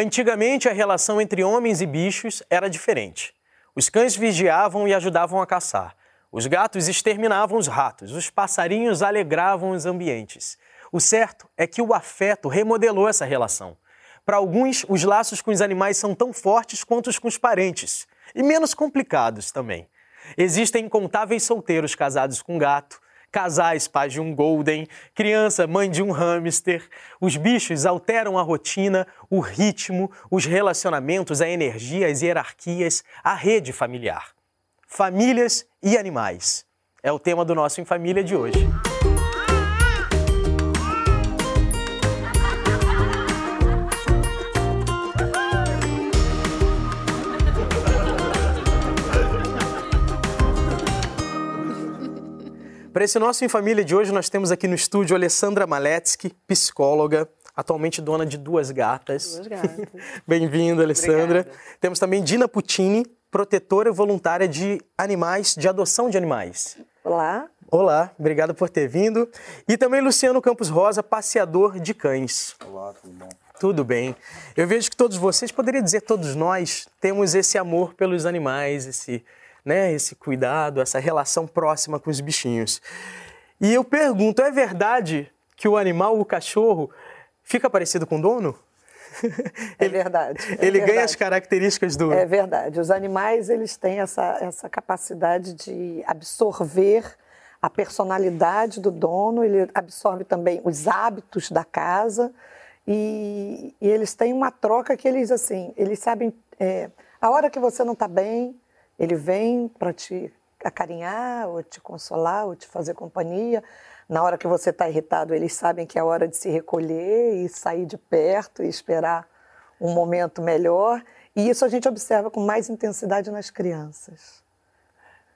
Antigamente, a relação entre homens e bichos era diferente. Os cães vigiavam e ajudavam a caçar. Os gatos exterminavam os ratos, os passarinhos alegravam os ambientes. O certo é que o afeto remodelou essa relação. Para alguns, os laços com os animais são tão fortes quanto os com os parentes, e menos complicados também. Existem incontáveis solteiros casados com gato, casais pais de um golden, criança mãe de um hamster. Os bichos alteram a rotina, o ritmo, os relacionamentos, a energia, as hierarquias, a rede familiar. Famílias e animais. É o tema do nosso Em Família de hoje. Para esse nosso Em Família de hoje, nós temos aqui no estúdio Alessandra Maletsky, psicóloga, atualmente dona de duas gatas. Duas gatas. Bem-vinda, Alessandra. Obrigada. Temos também Dina Puccini, protetora voluntária de animais, de adoção de animais. Olá. Olá, obrigado por ter vindo. E também Luciano Campos Rosa, passeador de cães. Olá, tudo bom? Tudo bem. Eu vejo que todos vocês, poderia dizer todos nós, temos esse amor pelos animais, esse né, esse cuidado, essa relação próxima com os bichinhos. E eu pergunto, é verdade que o animal, o cachorro, fica parecido com o dono? É verdade. É ele verdade. ganha as características do. É verdade. Os animais eles têm essa, essa capacidade de absorver a personalidade do dono, ele absorve também os hábitos da casa e, e eles têm uma troca que eles assim, eles sabem é, a hora que você não está bem, ele vem para te acarinhar, ou te consolar, ou te fazer companhia. Na hora que você está irritado, eles sabem que é hora de se recolher e sair de perto e esperar um momento melhor. E isso a gente observa com mais intensidade nas crianças.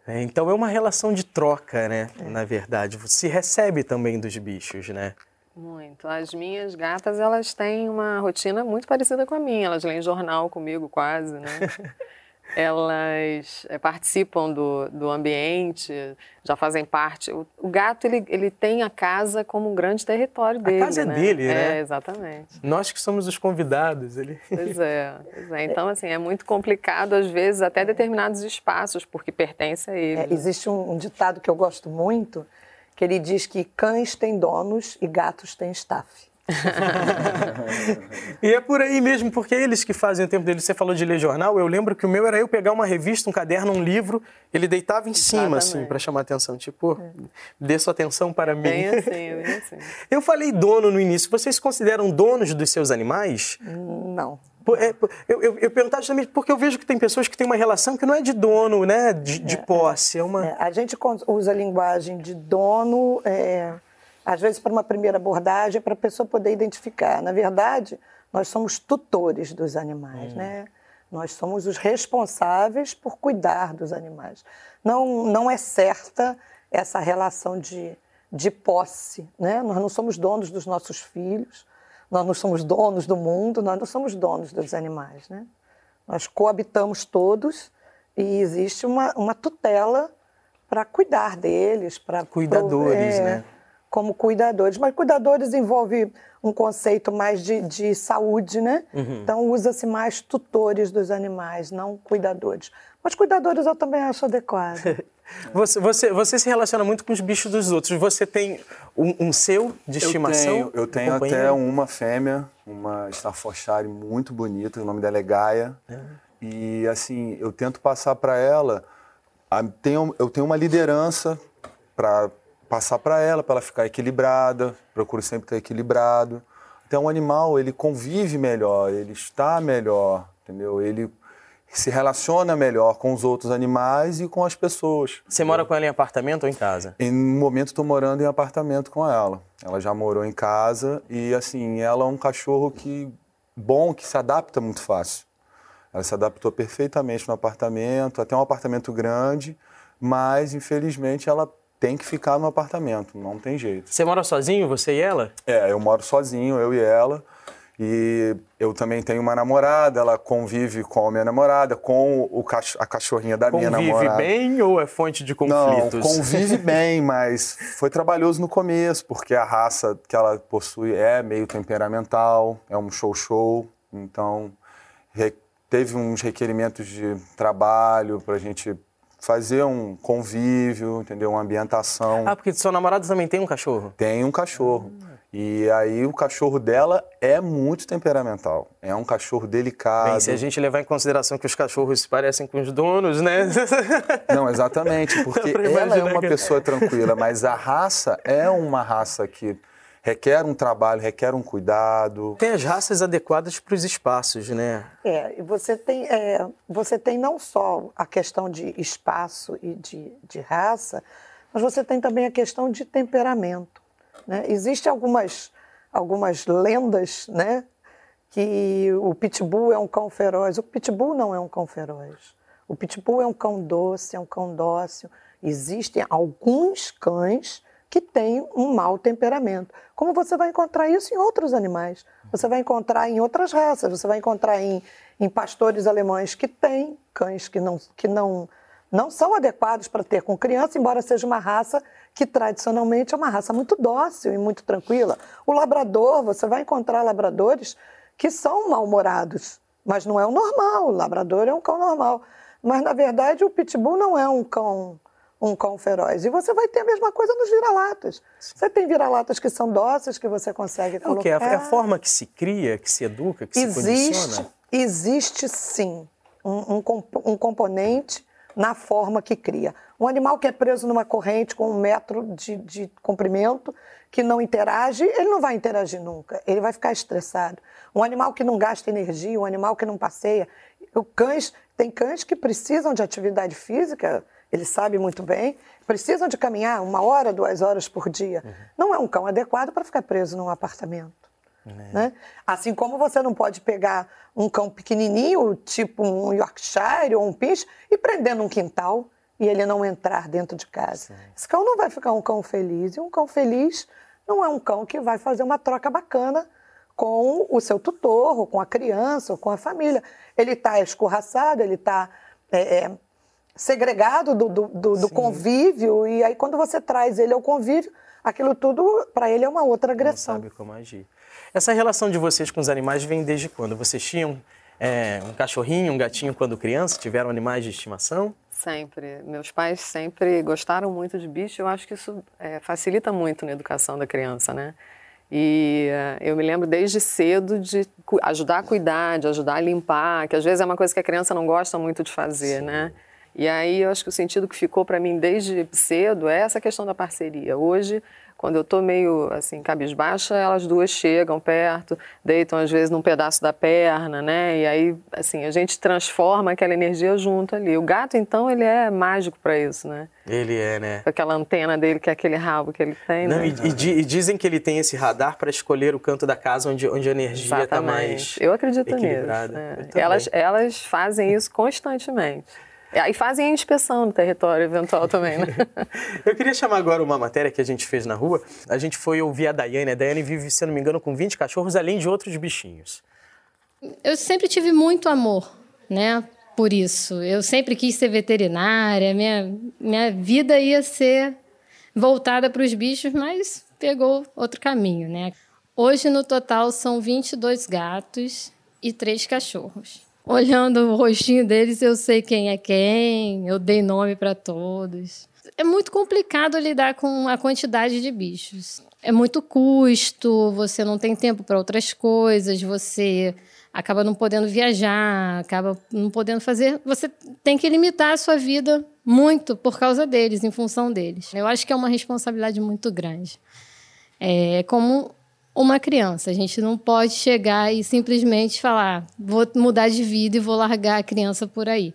É, então é uma relação de troca, né? É. Na verdade, se recebe também dos bichos, né? Muito. As minhas gatas, elas têm uma rotina muito parecida com a minha. Elas leem jornal comigo quase, né? elas é, participam do, do ambiente, já fazem parte. O, o, gato, ele, ele tem a casa como um grande território dele. A casa né? é dele, né? É, exatamente. Nós que somos os convidados. Ele... Pois é, pois é. Então, assim, é muito complicado, às vezes, até determinados espaços, porque pertence a ele. É, existe um, um ditado que eu gosto muito, que ele diz que cães têm donos e gatos têm staff. e é por aí mesmo, porque é eles que fazem o tempo dele. Você falou de ler jornal, eu lembro que o meu era eu pegar uma revista, um caderno, um livro, ele deitava em cima, Exatamente. assim, para chamar atenção. Tipo, é. dê sua atenção para mim. Bem assim, bem assim. Eu falei dono no início. Vocês se consideram donos dos seus animais? Não. É, eu, eu, eu perguntava justamente porque eu vejo que tem pessoas que têm uma relação que não é de dono, né? De, de é, posse. É uma... É, a gente usa a linguagem de dono. É às vezes para uma primeira abordagem, para a pessoa poder identificar. Na verdade, nós somos tutores dos animais, hum. né? Nós somos os responsáveis por cuidar dos animais. Não, não é certa essa relação de, de posse, né? Nós não somos donos dos nossos filhos, nós não somos donos do mundo, nós não somos donos dos animais, né? Nós coabitamos todos e existe uma, uma tutela para cuidar deles, para cuidadores, é, né? Como cuidadores. Mas cuidadores envolve um conceito mais de, de saúde, né? Uhum. Então usa-se mais tutores dos animais, não cuidadores. Mas cuidadores eu também acho adequado. você, você, você se relaciona muito com os bichos dos outros. Você tem um, um seu de estimação? Eu tenho, eu tenho até uma fêmea, uma Staffordshire muito bonita, o nome dela é Gaia. É. E assim, eu tento passar para ela, tenho, eu tenho uma liderança para passar para ela, para ela ficar equilibrada, procuro sempre estar equilibrado. Então, o animal, ele convive melhor, ele está melhor, entendeu? Ele se relaciona melhor com os outros animais e com as pessoas. Você mora com ela em apartamento ou em casa? Em um momento estou morando em apartamento com ela. Ela já morou em casa e assim, ela é um cachorro que bom, que se adapta muito fácil. Ela se adaptou perfeitamente no apartamento, até um apartamento grande, mas infelizmente ela tem que ficar no apartamento, não tem jeito. Você mora sozinho, você e ela? É, eu moro sozinho, eu e ela. E eu também tenho uma namorada, ela convive com a minha namorada, com o cach a cachorrinha da convive minha namorada. Convive bem ou é fonte de conflitos? Não, convive bem, mas foi trabalhoso no começo, porque a raça que ela possui é meio temperamental, é um show-show, Então, teve uns requerimentos de trabalho para a gente fazer um convívio, entendeu? Uma ambientação. Ah, porque seu namorado também tem um cachorro? Tem um cachorro. E aí o cachorro dela é muito temperamental. É um cachorro delicado. Bem, se a gente levar em consideração que os cachorros se parecem com os donos, né? Não, exatamente, porque ela é uma pessoa tranquila, mas a raça é uma raça que requer um trabalho, requer um cuidado. Tem as raças adequadas para os espaços, né? É, e você tem, é, você tem não só a questão de espaço e de, de raça, mas você tem também a questão de temperamento. Né? Existem algumas, algumas lendas né, que o pitbull é um cão feroz. O pitbull não é um cão feroz. O pitbull é um cão doce, é um cão dócil. Existem alguns cães que têm um mau temperamento. Como você vai encontrar isso em outros animais. Você vai encontrar em outras raças, você vai encontrar em, em pastores alemães que têm cães que não, que não, não são adequados para ter com criança, embora seja uma raça que tradicionalmente é uma raça muito dócil e muito tranquila. O labrador, você vai encontrar labradores que são mal-humorados, mas não é o normal. O labrador é um cão normal. Mas, na verdade, o pitbull não é um cão um cão feroz. E você vai ter a mesma coisa nos vira-latas. Você tem vira-latas que são dóceis, que você consegue colocar. O que? É a forma que se cria, que se educa, que existe, se condiciona? Existe, sim, um, um, um componente na forma que cria. Um animal que é preso numa corrente com um metro de, de comprimento, que não interage, ele não vai interagir nunca, ele vai ficar estressado. Um animal que não gasta energia, um animal que não passeia. O cães, tem cães que precisam de atividade física, ele sabe muito bem, precisam de caminhar uma hora, duas horas por dia. Uhum. Não é um cão adequado para ficar preso num apartamento. É. Né? Assim como você não pode pegar um cão pequenininho, tipo um Yorkshire ou um Pinch, e prender num quintal e ele não entrar dentro de casa. Sim. Esse cão não vai ficar um cão feliz. E um cão feliz não é um cão que vai fazer uma troca bacana com o seu tutor, ou com a criança, ou com a família. Ele está escorraçado, ele está é, é, segregado do, do, do, do convívio, e aí quando você traz ele ao convívio, aquilo tudo para ele é uma outra agressão. Não sabe como agir. Essa relação de vocês com os animais vem desde quando? Vocês tinham é, um cachorrinho, um gatinho quando criança? Tiveram animais de estimação? Sempre. Meus pais sempre gostaram muito de bicho. Eu acho que isso é, facilita muito na educação da criança, né? E uh, eu me lembro desde cedo de ajudar a cuidar, de ajudar a limpar, que às vezes é uma coisa que a criança não gosta muito de fazer, Sim. né? E aí eu acho que o sentido que ficou para mim desde cedo é essa questão da parceria. Hoje quando eu estou meio assim, cabisbaixa, elas duas chegam perto, deitam às vezes num pedaço da perna, né? E aí, assim, a gente transforma aquela energia junto ali. O gato, então, ele é mágico para isso, né? Ele é, né? Aquela antena dele, que é aquele rabo que ele tem, Não, né? E, e, e, dizem que ele tem esse radar para escolher o canto da casa onde, onde a energia está mais Eu acredito nisso. É. Elas, elas fazem isso constantemente. E fazem a inspeção no território eventual também, né? Eu queria chamar agora uma matéria que a gente fez na rua. A gente foi ouvir a Daiane. A Daiane vive, se não me engano, com 20 cachorros, além de outros bichinhos. Eu sempre tive muito amor, né? Por isso. Eu sempre quis ser veterinária. Minha, minha vida ia ser voltada para os bichos, mas pegou outro caminho, né? Hoje, no total, são 22 gatos e três cachorros olhando o rostinho deles, eu sei quem é quem, eu dei nome para todos. É muito complicado lidar com a quantidade de bichos. É muito custo, você não tem tempo para outras coisas, você acaba não podendo viajar, acaba não podendo fazer. Você tem que limitar a sua vida muito por causa deles, em função deles. Eu acho que é uma responsabilidade muito grande. É como uma criança. A gente não pode chegar e simplesmente falar, vou mudar de vida e vou largar a criança por aí.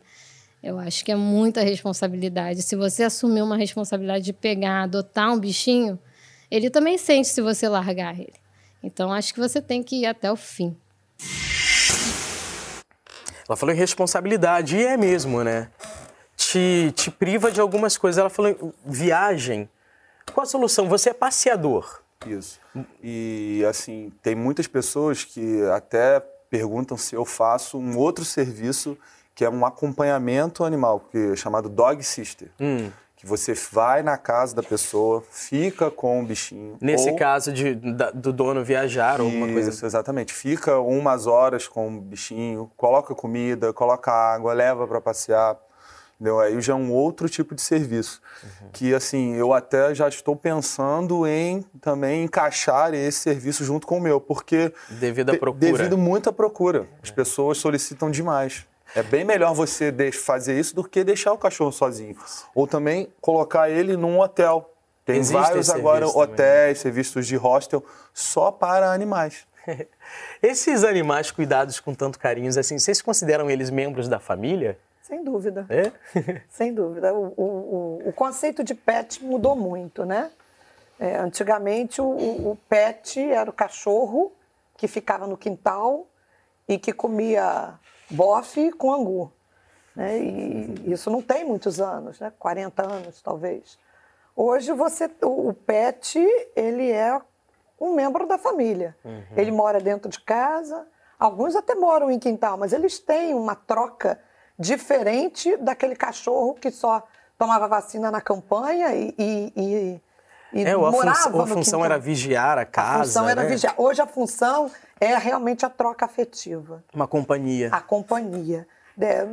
Eu acho que é muita responsabilidade. Se você assumir uma responsabilidade de pegar, adotar um bichinho, ele também sente se você largar ele. Então acho que você tem que ir até o fim. Ela falou em responsabilidade, e é mesmo, né? Te, te priva de algumas coisas. Ela falou viagem. Qual a solução? Você é passeador. Isso. E, assim, tem muitas pessoas que até perguntam se eu faço um outro serviço que é um acompanhamento animal, que é chamado Dog Sister. Hum. que você vai na casa da pessoa, fica com o bichinho. Nesse ou... caso de, da, do dono viajar ou alguma coisa. Exatamente. Fica umas horas com o bichinho, coloca comida, coloca água, leva para passear. Entendeu? Aí já é um outro tipo de serviço. Uhum. Que, assim, eu até já estou pensando em também encaixar esse serviço junto com o meu, porque. Devido à procura. Devido muito à procura. As pessoas solicitam demais. É bem melhor você fazer isso do que deixar o cachorro sozinho. Ou também colocar ele num hotel. Tem Existe vários agora hotéis, serviços de hostel só para animais. Esses animais cuidados com tanto carinho, assim, vocês consideram eles membros da família? Sem dúvida. É? Sem dúvida. O, o, o, conceito de pet mudou muito, né? É, antigamente, o, o pet era o cachorro que ficava no quintal e que comia bofe com angu. Né? E isso não tem muitos anos, né? 40 anos talvez. Hoje você, o pet, ele é um membro da família. Uhum. Ele mora dentro de casa, alguns até moram em quintal, mas eles têm uma troca diferente daquele cachorro que só tomava vacina na campanha e, e, e, e é, morava a, a função era vigiar a casa. A função né? era vigiar. Hoje a função é realmente a troca afetiva. Uma companhia. A companhia.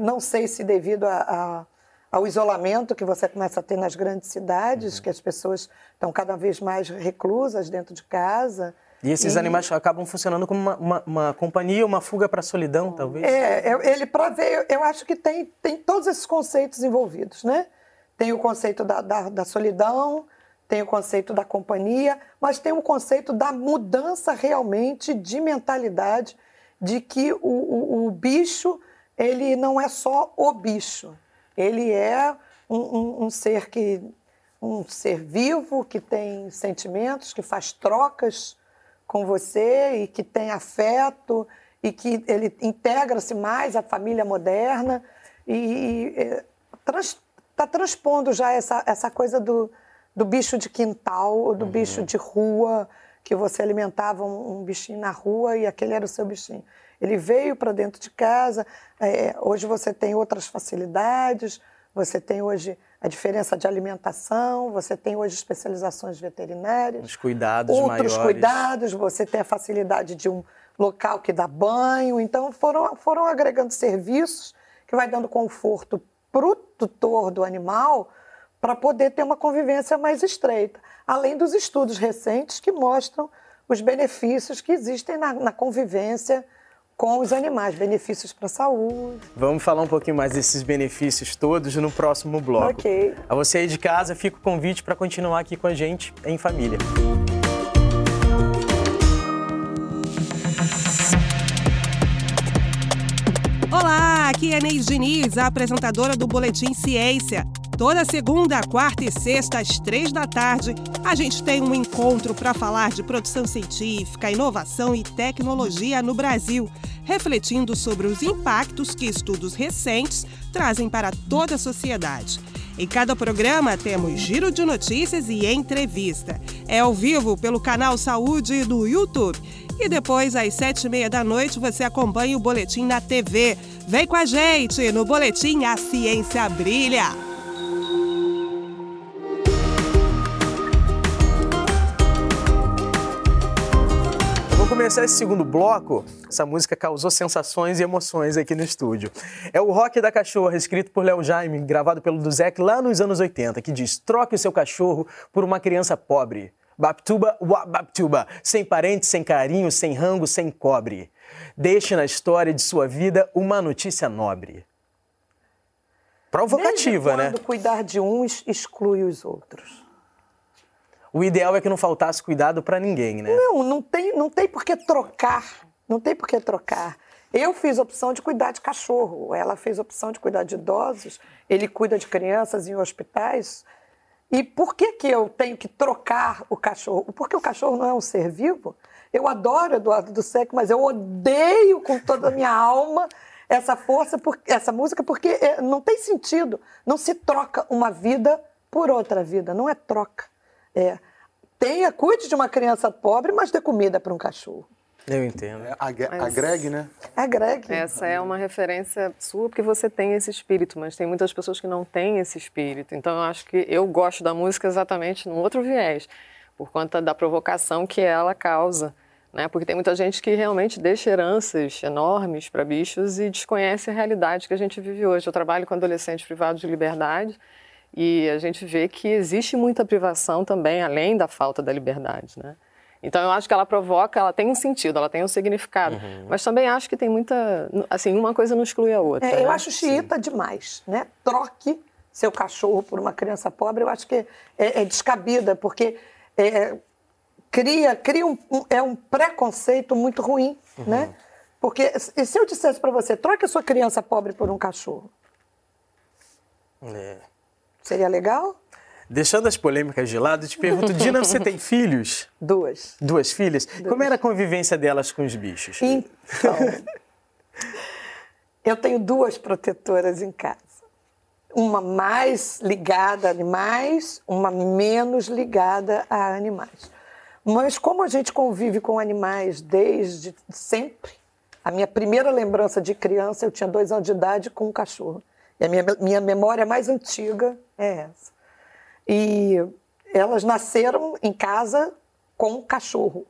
não sei se devido a, a, ao isolamento que você começa a ter nas grandes cidades, uhum. que as pessoas estão cada vez mais reclusas dentro de casa. E esses e... animais acabam funcionando como uma, uma, uma companhia, uma fuga para a solidão, talvez? É, é ele para ver, eu acho que tem, tem todos esses conceitos envolvidos, né? Tem o conceito da, da, da solidão, tem o conceito da companhia, mas tem o conceito da mudança realmente de mentalidade, de que o, o, o bicho ele não é só o bicho, ele é um, um, um, ser que um ser vivo que tem sentimentos, que faz trocas com você e que tem afeto e que ele integra-se mais à família moderna e está tá transpondo já essa, essa coisa do, do bicho de quintal ou do uhum. bicho de rua, que você alimentava um, um, bichinho na rua e aquele era o seu bichinho. Ele veio para dentro de casa. É, hoje você tem outras facilidades, você tem hoje a diferença de alimentação, você tem hoje especializações veterinárias. Os cuidados outros maiores. cuidados, você tem a facilidade de um local que dá banho. Então foram, foram agregando serviços que vai dando conforto para o tutor do animal, para poder ter uma convivência mais estreita. Além dos estudos recentes que mostram os benefícios que existem na, na convivência com os animais, benefícios para a saúde. Vamos falar um pouquinho mais desses benefícios todos no próximo bloco. Ok. A você aí de casa, fica o convite para continuar aqui com a gente em família. Olá, aqui é Neide Diniz, a apresentadora do Boletim Ciência. Toda segunda, quarta e sexta, às três da tarde, a gente tem um encontro para falar de produção científica, inovação e tecnologia no Brasil, refletindo sobre os impactos que estudos recentes trazem para toda a sociedade. Em cada programa temos giro de notícias e entrevista. É ao vivo pelo canal Saúde do YouTube. E depois, às sete e meia da noite, você acompanha o Boletim na TV. Vem com a gente no Boletim A Ciência Brilha. Começar esse segundo bloco, essa música causou sensações e emoções aqui no estúdio. É o Rock da Cachorra, escrito por Léo Jaime, gravado pelo Duzek lá nos anos 80, que diz: troque o seu cachorro por uma criança pobre. Baptuba, wa Baptuba, sem parente, sem carinho, sem rango, sem cobre. Deixe na história de sua vida uma notícia nobre. Provocativa, Desde quando né? cuidar de uns exclui os outros o ideal é que não faltasse cuidado para ninguém, né? Não, não tem, não tem por que trocar. Não tem por que trocar. Eu fiz opção de cuidar de cachorro, ela fez opção de cuidar de idosos, ele cuida de crianças em hospitais. E por que, que eu tenho que trocar o cachorro? Porque o cachorro não é um ser vivo. Eu adoro Eduardo do Sec, mas eu odeio com toda a minha alma essa força, essa música, porque é, não tem sentido. Não se troca uma vida por outra vida, não é troca. É, tenha, cuide de uma criança pobre, mas dê comida para um cachorro. Eu entendo. É, a, a Greg, né? A Greg. Essa é uma referência sua porque você tem esse espírito, mas tem muitas pessoas que não têm esse espírito. Então eu acho que eu gosto da música exatamente num outro viés, por conta da provocação que ela causa. Né? Porque tem muita gente que realmente deixa heranças enormes para bichos e desconhece a realidade que a gente vive hoje. Eu trabalho com adolescentes privados de liberdade e a gente vê que existe muita privação também, além da falta da liberdade, né? Então eu acho que ela provoca, ela tem um sentido, ela tem um significado, uhum. mas também acho que tem muita, assim, uma coisa não exclui a outra. É, né? Eu acho xiita Sim. demais, né? Troque seu cachorro por uma criança pobre, eu acho que é, é descabida, porque é, cria, cria um, um, é um preconceito muito ruim, uhum. né? Porque se eu dissesse para você, troque a sua criança pobre por um cachorro, é. Seria legal? Deixando as polêmicas de lado, te pergunto, Dina, você tem filhos? Duas. Duas filhas? Duas. Como era a convivência delas com os bichos? Então, eu tenho duas protetoras em casa. Uma mais ligada a animais, uma menos ligada a animais. Mas como a gente convive com animais desde sempre, a minha primeira lembrança de criança, eu tinha dois anos de idade com um cachorro. E a minha, minha memória mais antiga é essa. E elas nasceram em casa com cachorro.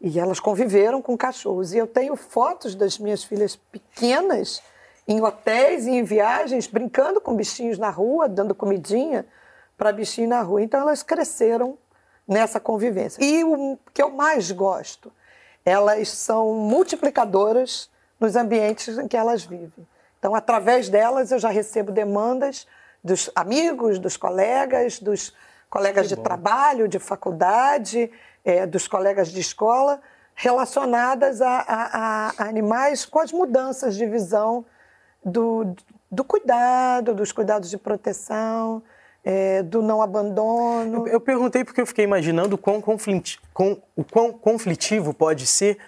E elas conviveram com cachorros. E eu tenho fotos das minhas filhas pequenas em hotéis e em viagens, brincando com bichinhos na rua, dando comidinha para bichinho na rua. Então elas cresceram nessa convivência. E o que eu mais gosto, elas são multiplicadoras nos ambientes em que elas vivem. Então, através delas, eu já recebo demandas dos amigos, dos colegas, dos colegas de trabalho, de faculdade, é, dos colegas de escola, relacionadas a, a, a, animais com as mudanças de visão do, do cuidado, dos cuidados de proteção, é, do não abandono. Eu, eu, perguntei porque eu fiquei imaginando quão, confliti, com, o quão conflitivo pode ser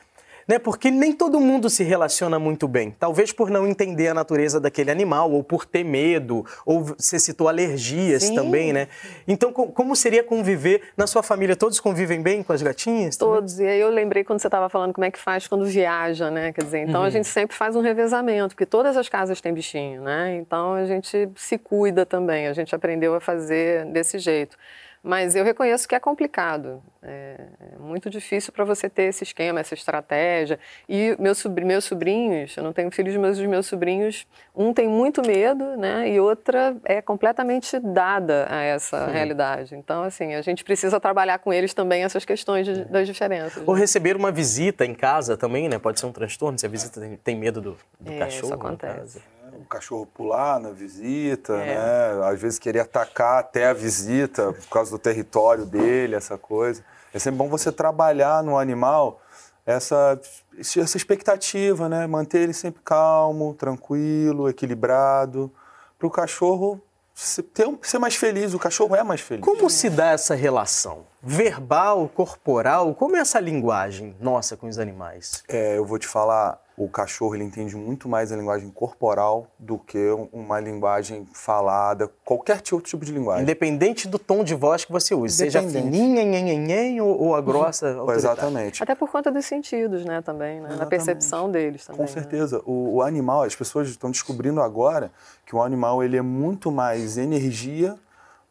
né? Porque nem todo mundo se relaciona muito bem. Talvez por não entender a natureza daquele animal, ou por ter medo, ou você citou alergias Sim. também, né? Então, como seria conviver na sua família? Todos convivem bem com as gatinhas? Todos. Também? E aí eu lembrei quando você estava falando como é que faz quando viaja, né? Quer dizer, então uhum. a gente sempre faz um revezamento, porque todas as casas têm bichinho, né? Então a gente se cuida também. A gente aprendeu a fazer desse jeito. Mas eu reconheço que é complicado. É, é muito difícil para você ter esse esquema, essa estratégia. E meus, sobrinhos, meus sobrinhos, eu não tenho filhos, mas os meus sobrinhos, um tem muito medo, né? E outra é completamente dada a essa Sim. realidade. Então, assim, a gente precisa trabalhar com eles também essas questões de, das diferenças. Ou né? receber uma visita em casa também, né? Pode ser um transtorno se a visita tem, tem medo do, do é, cachorro. Isso acontece o cachorro pular na visita, é. né? Às vezes querer atacar até a visita por causa do território dele, essa coisa. É sempre bom você trabalhar no animal essa, essa expectativa, né? Manter ele sempre calmo, tranquilo, equilibrado, para o cachorro ser, ser mais feliz. O cachorro é mais feliz. Como se dá essa relação? Verbal, corporal? Como é essa linguagem nossa com os animais? É, eu vou te falar, o cachorro ele entende muito mais a linguagem corporal do que uma linguagem falada, qualquer outro tipo de linguagem. Independente do tom de voz que você use, seja fininha, nhen, ou, ou a grossa. Exatamente. Até por conta dos sentidos, né, também, né? da percepção deles também. Com né? certeza. Né? O, o animal, as pessoas estão descobrindo agora que o animal ele é muito mais energia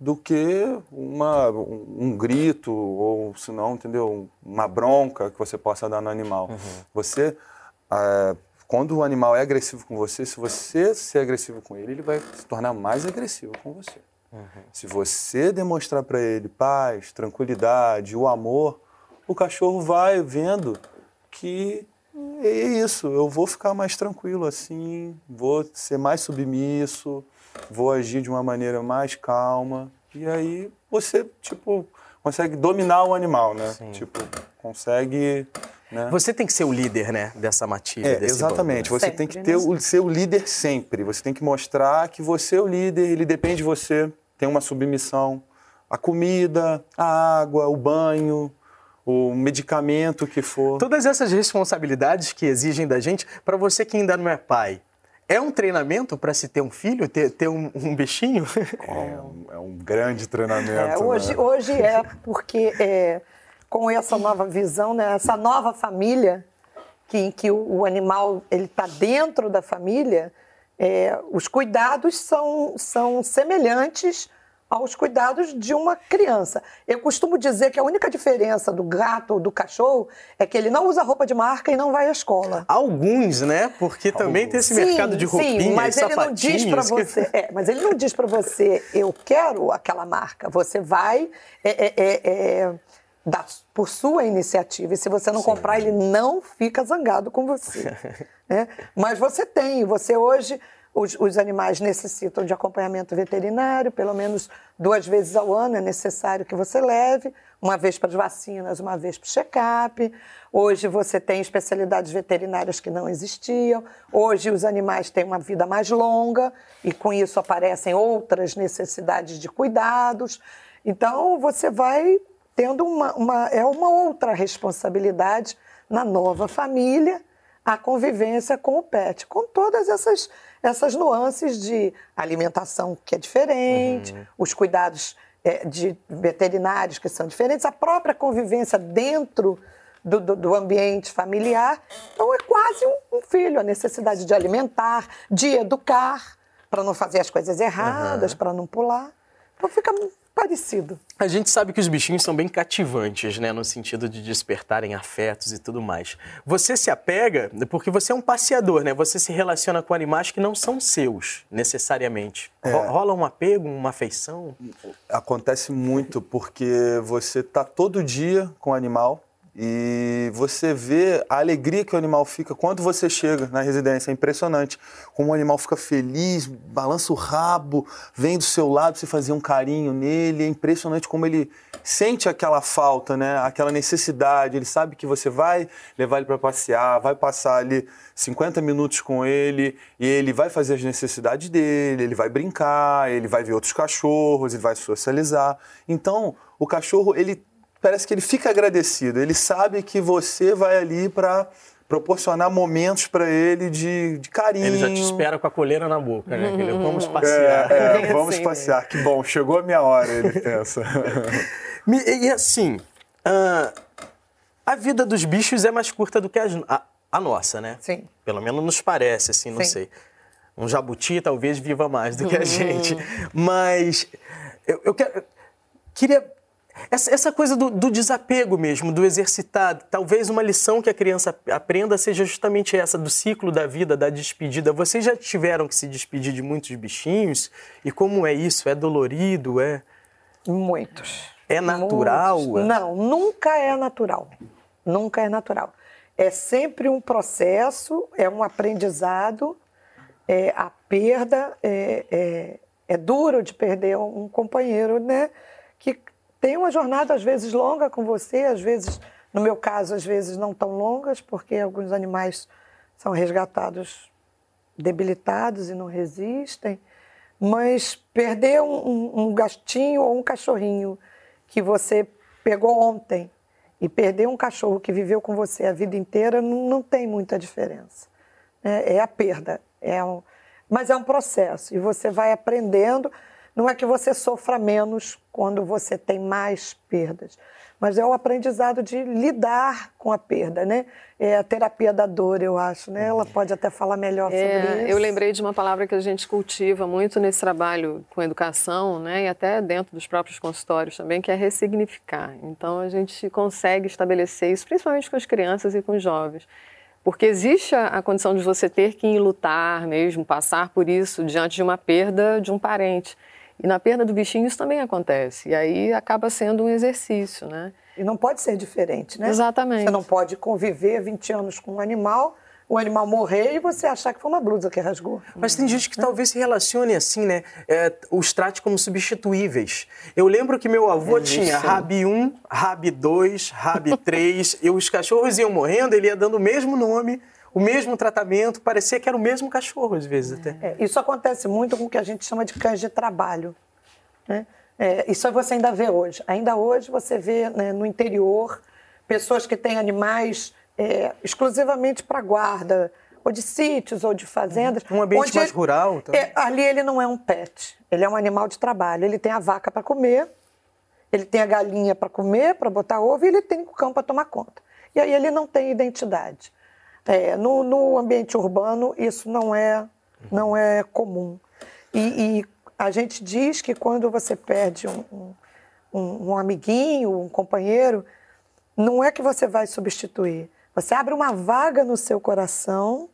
do que uma, um, grito ou, se não, entendeu, uma bronca que você possa dar no animal. Uhum. Você é, quando o animal é agressivo com você, se você ser agressivo com ele, ele vai se tornar mais agressivo com você. Uhum. Se você demonstrar para ele paz, tranquilidade, o amor, o cachorro vai vendo que é isso, eu vou ficar mais tranquilo assim, vou ser mais submisso, vou agir de uma maneira mais calma. E aí você, tipo, consegue dominar o animal, né? Sim. Tipo, consegue né? Você tem que ser o líder, né, dessa matilha. É, exatamente. Bando, né? Você sempre, tem que ter o, ser o líder sempre. Você tem que mostrar que você é o líder, ele depende de você, tem uma submissão. A comida, a água, o banho, o medicamento que for. Todas essas responsabilidades que exigem da gente, para você que ainda não é pai, é um treinamento para se ter um filho, ter, ter um, um bichinho? É um, é um grande treinamento. É, hoje, né? hoje é, porque é, com essa nova visão, né? essa nova família, que, em que o, o animal ele está dentro da família, é, os cuidados são, são semelhantes aos cuidados de uma criança. Eu costumo dizer que a única diferença do gato ou do cachorro é que ele não usa roupa de marca e não vai à escola. Alguns, né? Porque também tem esse sim, mercado de roupinhas, sim, mas ele não diz para você, é, mas ele não diz para você, eu quero aquela marca. Você vai é, é, é, é, dar por sua iniciativa. E se você não comprar, ele não fica zangado com você. né? Mas você tem, você hoje os, os animais necessitam de acompanhamento veterinário, pelo menos duas vezes ao ano é necessário que você leve, uma vez para as vacinas, uma vez para o check-up. Hoje você tem especialidades veterinárias que não existiam. Hoje os animais têm uma vida mais longa e com isso aparecem outras necessidades de cuidados. Então você vai tendo uma, uma é uma outra responsabilidade na nova família a convivência com o pet, com todas essas, essas nuances de alimentação que é diferente, os cuidados eh, de veterinários que são diferentes, a própria convivência dentro do, do- do ambiente familiar. Então é quase um, um filho, a necessidade de alimentar, de educar, para não fazer as coisas erradas, para não pular. Então fica parecido. A gente sabe que os bichinhos são bem cativantes, né? No sentido de despertarem afetos e tudo mais. Você se apega porque você é um passeador, né? Você se relaciona com animais que não são seus, necessariamente. Ro- Rola um apego, uma afeição? Acontece muito porque você tá todo dia com o animal e você vê a alegria que o animal fica quando você chega na residência. É impressionante. Como o animal fica feliz, balança o rabo, vem do seu lado, você fazer um carinho nele. É impressionante como ele sente aquela falta, né? aquela necessidade. Ele sabe que você vai levar ele para passear, vai passar ali 50 minutos com ele e ele vai fazer as necessidades dele, ele vai brincar, ele vai ver outros cachorros, ele vai socializar. Então, o cachorro, ele parece que ele fica agradecido. Ele sabe que você vai ali para proporcionar momentos para ele de, de carinho. Ele já te espera com a coleira na boca, né? Aquele, Vamos passear. É, é, vamos assim passear. Que bom, chegou a minha hora, ele pensa. E assim, ah, a vida dos bichos é mais curta do que a, a nossa, né? Sim. Pelo menos nos parece, assim, não Sim. sei. Um jabuti talvez viva mais do que a gente. Mas eu, eu quero, queria. Essa, essa coisa do, do desapego mesmo, do exercitar. Talvez uma lição que a criança aprenda seja justamente essa, do ciclo da vida, da despedida. Vocês já tiveram que se despedir de muitos bichinhos? E como é isso? É dolorido? É. Muitos. É natural? Muitos. Não, nunca é natural. Nunca é natural. É sempre um processo, é um aprendizado. É, a perda é, é, é duro de perder um companheiro, né? Que tem uma jornada às vezes longa com você, às vezes, no meu caso, às vezes não tão longas, porque alguns animais são resgatados debilitados e não resistem. Mas perder um, um- um gastinho ou um cachorrinho que você pegou ontem e perder um cachorro que viveu com você a vida inteira não, não tem muita diferença. É, é a perda. É um, mas é um processo e você vai aprendendo. Não é que você sofra menos quando você tem mais perdas, mas é o aprendizado de lidar com a perda, né? É a terapia da dor, eu acho, né? Ela pode até falar melhor sobre É, isso. eu lembrei de uma palavra que a gente cultiva muito nesse trabalho com educação, né, e até dentro dos próprios consultórios também, que é ressignificar. Então a gente consegue estabelecer isso, principalmente com as crianças e com os jovens. Porque existe a, a condição de você ter que lutar mesmo, passar por isso diante de uma perda de um parente. E na perda do bichinho isso também acontece. E aí acaba sendo um exercício, né? E não pode ser diferente, né? Exatamente. Você não pode conviver 20 anos com um animal, o animal morrer e você achar que foi uma blusa que rasgou. Mas tem gente que talvez se relacione assim, né? É, os trate como substituíveis. Eu lembro que meu avô tinha Rabi 1, Rabi 2, Rabi 3, e os cachorros iam morrendo, ele ia dando o mesmo nome, o mesmo tratamento, parecia que era o mesmo cachorro às vezes até. É, isso acontece muito com o que a gente chama de cães de trabalho. né? É, isso você ainda vê hoje. Ainda hoje você vê né, no interior pessoas que têm animais é, exclusivamente para guarda, ou de sítios, ou de fazendas. Um ambiente mais ele- rural também. É, ali ele não é um pet, ele é um animal de trabalho. Ele tem a vaca para comer ele tem a galinha para comer, para botar ovo, e ele tem o cão para tomar conta. E aí ele não tem identidade. É, no, no, ambiente urbano, isso não é, não é comum. E, e, a gente diz que quando você perde um, um, um amiguinho, um companheiro, não é que você vai substituir. Você abre uma vaga no seu coração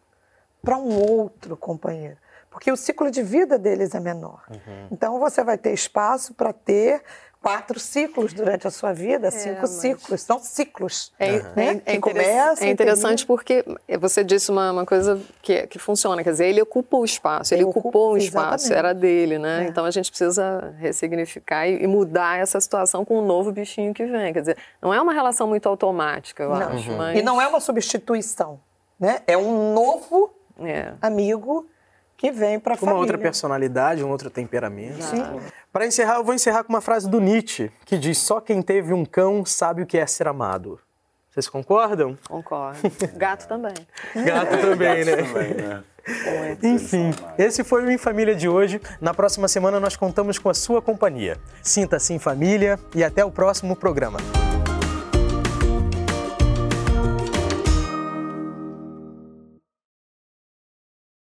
para um outro companheiro porque o ciclo de vida deles é menor. Uhum. Então você vai ter espaço para ter quatro ciclos durante a sua vida, é, cinco mas... ciclos, são ciclos. É, né? é, é, começa, é interessante porque você disse uma, uma coisa que, que funciona, quer dizer, ele ocupa o espaço, ele, ele ocupou um espaço, era dele, né? É. Então a gente precisa ressignificar e, e, mudar essa situação com o um novo bichinho que vem. Quer dizer, não é uma relação muito automática, eu não. acho. Uhum. Mas... E não é uma substituição, né? É um novo é. amigo que vem para a família. Uma outra personalidade, um outro temperamento. Sim. Para encerrar, eu vou encerrar com uma frase do Nietzsche, que diz: Só quem teve um cão sabe o que é ser amado. Vocês concordam? Concordo. Gato também. Gato também, né? Também, né? Enfim, esse foi o Em Família de hoje. Na próxima semana nós contamos com a sua companhia. Sinta-se em família e até o próximo programa.